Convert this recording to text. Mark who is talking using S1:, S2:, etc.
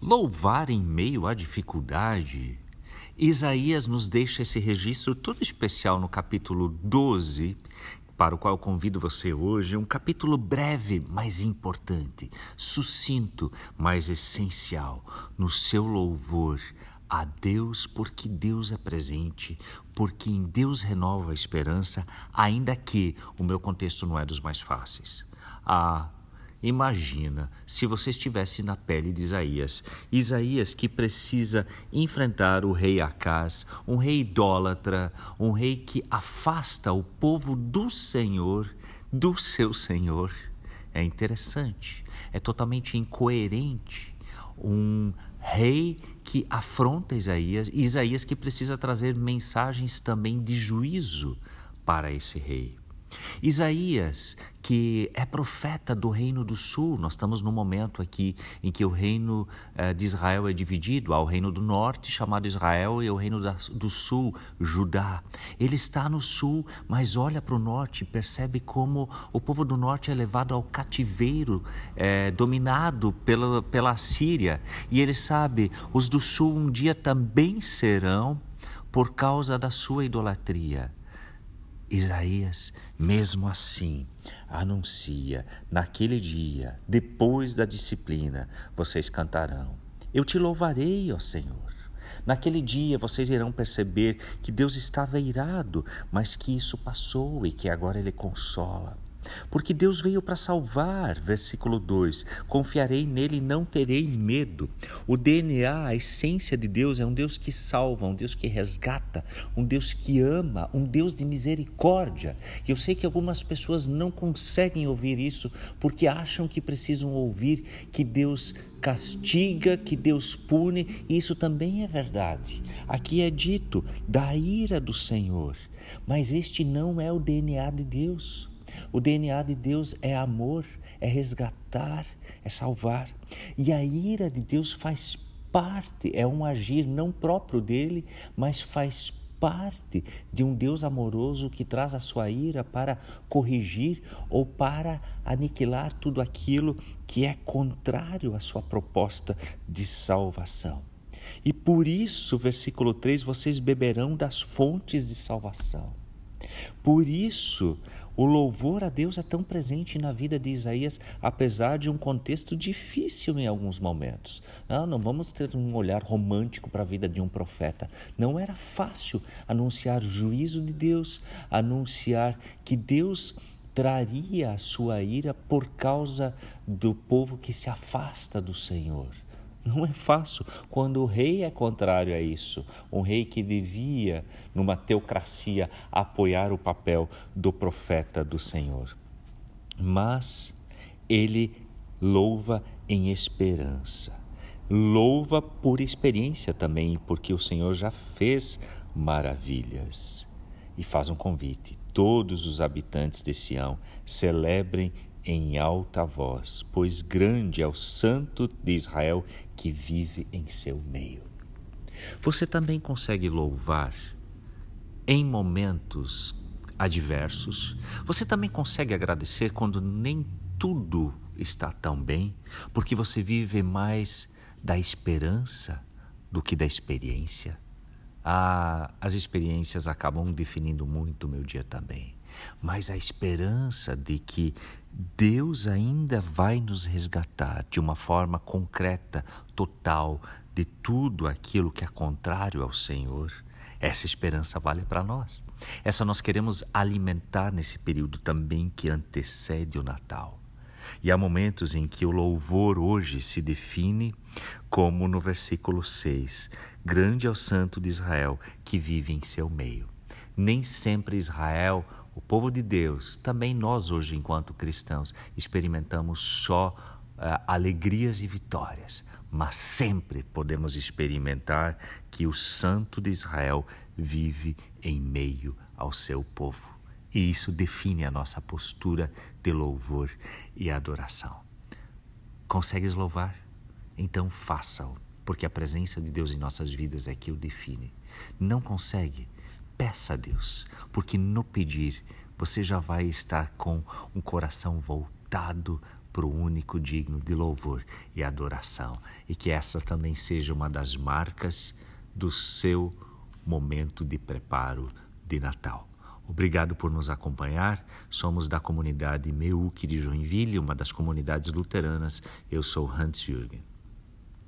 S1: Louvar em meio à dificuldade. Isaías nos deixa esse registro todo especial no capítulo 12, para o qual convido você hoje, um capítulo breve, mas importante, sucinto, mas essencial, no seu louvor a Deus, porque Deus é presente, porque em Deus renova a esperança, ainda que o meu contexto não é dos mais fáceis. Ah, Imagina se você estivesse na pele de Isaías. Isaías que precisa enfrentar o rei Acás, um rei idólatra, um rei que afasta o povo do Senhor, do seu Senhor. É interessante, é totalmente incoerente. Um rei que afronta Isaías, Isaías que precisa trazer mensagens também de juízo para esse rei. Isaías, que é profeta do Reino do Sul, nós estamos num momento aqui em que o reino eh, de Israel é dividido, há o reino do norte, chamado Israel, e o reino do sul, Judá. Ele está no sul, mas olha para o norte e percebe como o povo do norte é levado ao cativeiro, eh, dominado pela, pela Síria. E ele sabe, os do sul um dia também serão por causa da sua idolatria. Isaías, mesmo assim, anuncia: naquele dia, depois da disciplina, vocês cantarão. Eu te louvarei, ó Senhor. Naquele dia vocês irão perceber que Deus estava irado, mas que isso passou e que agora Ele consola. Porque Deus veio para salvar, versículo 2: confiarei nele e não terei medo. O DNA, a essência de Deus é um Deus que salva, um Deus que resgata, um Deus que ama, um Deus de misericórdia. E eu sei que algumas pessoas não conseguem ouvir isso porque acham que precisam ouvir que Deus castiga, que Deus pune, isso também é verdade. Aqui é dito da ira do Senhor, mas este não é o DNA de Deus. O DNA de Deus é amor, é resgatar, é salvar. E a ira de Deus faz parte, é um agir não próprio dele, mas faz parte de um Deus amoroso que traz a sua ira para corrigir ou para aniquilar tudo aquilo que é contrário à sua proposta de salvação. E por isso, versículo 3, vocês beberão das fontes de salvação. Por isso, o louvor a Deus é tão presente na vida de Isaías, apesar de um contexto difícil em alguns momentos. Não, não vamos ter um olhar romântico para a vida de um profeta. Não era fácil anunciar o juízo de Deus, anunciar que Deus traria a sua ira por causa do povo que se afasta do Senhor. Não é fácil quando o rei é contrário a isso. Um rei que devia, numa teocracia, apoiar o papel do profeta do Senhor. Mas ele louva em esperança. Louva por experiência também, porque o Senhor já fez maravilhas. E faz um convite: todos os habitantes de Sião celebrem em alta voz, pois grande é o Santo de Israel que vive em seu meio. Você também consegue louvar em momentos adversos? Você também consegue agradecer quando nem tudo está tão bem, porque você vive mais da esperança do que da experiência? Ah, as experiências acabam definindo muito o meu dia também mas a esperança de que Deus ainda vai nos resgatar de uma forma concreta, total, de tudo aquilo que é contrário ao Senhor. Essa esperança vale para nós. Essa nós queremos alimentar nesse período também que antecede o Natal. E há momentos em que o louvor hoje se define como no versículo 6: Grande é o Santo de Israel que vive em seu meio. Nem sempre Israel o povo de Deus, também nós hoje, enquanto cristãos, experimentamos só uh, alegrias e vitórias, mas sempre podemos experimentar que o Santo de Israel vive em meio ao seu povo. E isso define a nossa postura de louvor e adoração. Consegues louvar? Então faça-o, porque a presença de Deus em nossas vidas é que o define. Não consegue? Peça a Deus, porque no pedir você já vai estar com um coração voltado para o único digno de louvor e adoração. E que essa também seja uma das marcas do seu momento de preparo de Natal. Obrigado por nos acompanhar. Somos da comunidade Meuque de Joinville, uma das comunidades luteranas. Eu sou Hans Jürgen.